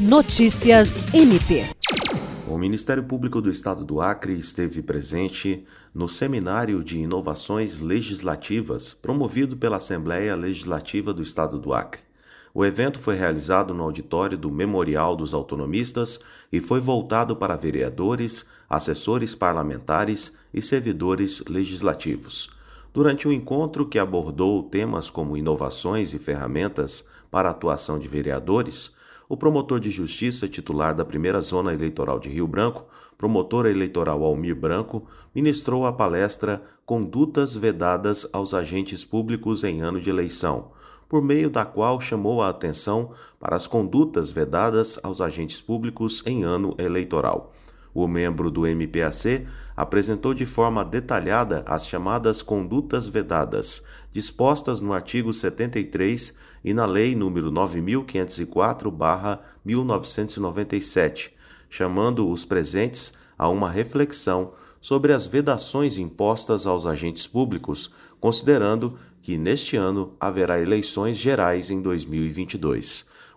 Notícias MP. O Ministério Público do Estado do Acre esteve presente no Seminário de Inovações Legislativas promovido pela Assembleia Legislativa do Estado do Acre. O evento foi realizado no auditório do Memorial dos Autonomistas e foi voltado para vereadores, assessores parlamentares e servidores legislativos. Durante o encontro, que abordou temas como inovações e ferramentas para a atuação de vereadores, o promotor de justiça titular da primeira zona eleitoral de Rio Branco, promotor eleitoral Almir Branco, ministrou a palestra Condutas Vedadas aos Agentes Públicos em Ano de Eleição, por meio da qual chamou a atenção para as condutas vedadas aos agentes públicos em ano eleitoral. O membro do MPAC apresentou de forma detalhada as chamadas condutas vedadas, dispostas no artigo 73 e na Lei nº 9504/1997, chamando os presentes a uma reflexão sobre as vedações impostas aos agentes públicos, considerando que neste ano haverá eleições gerais em 2022.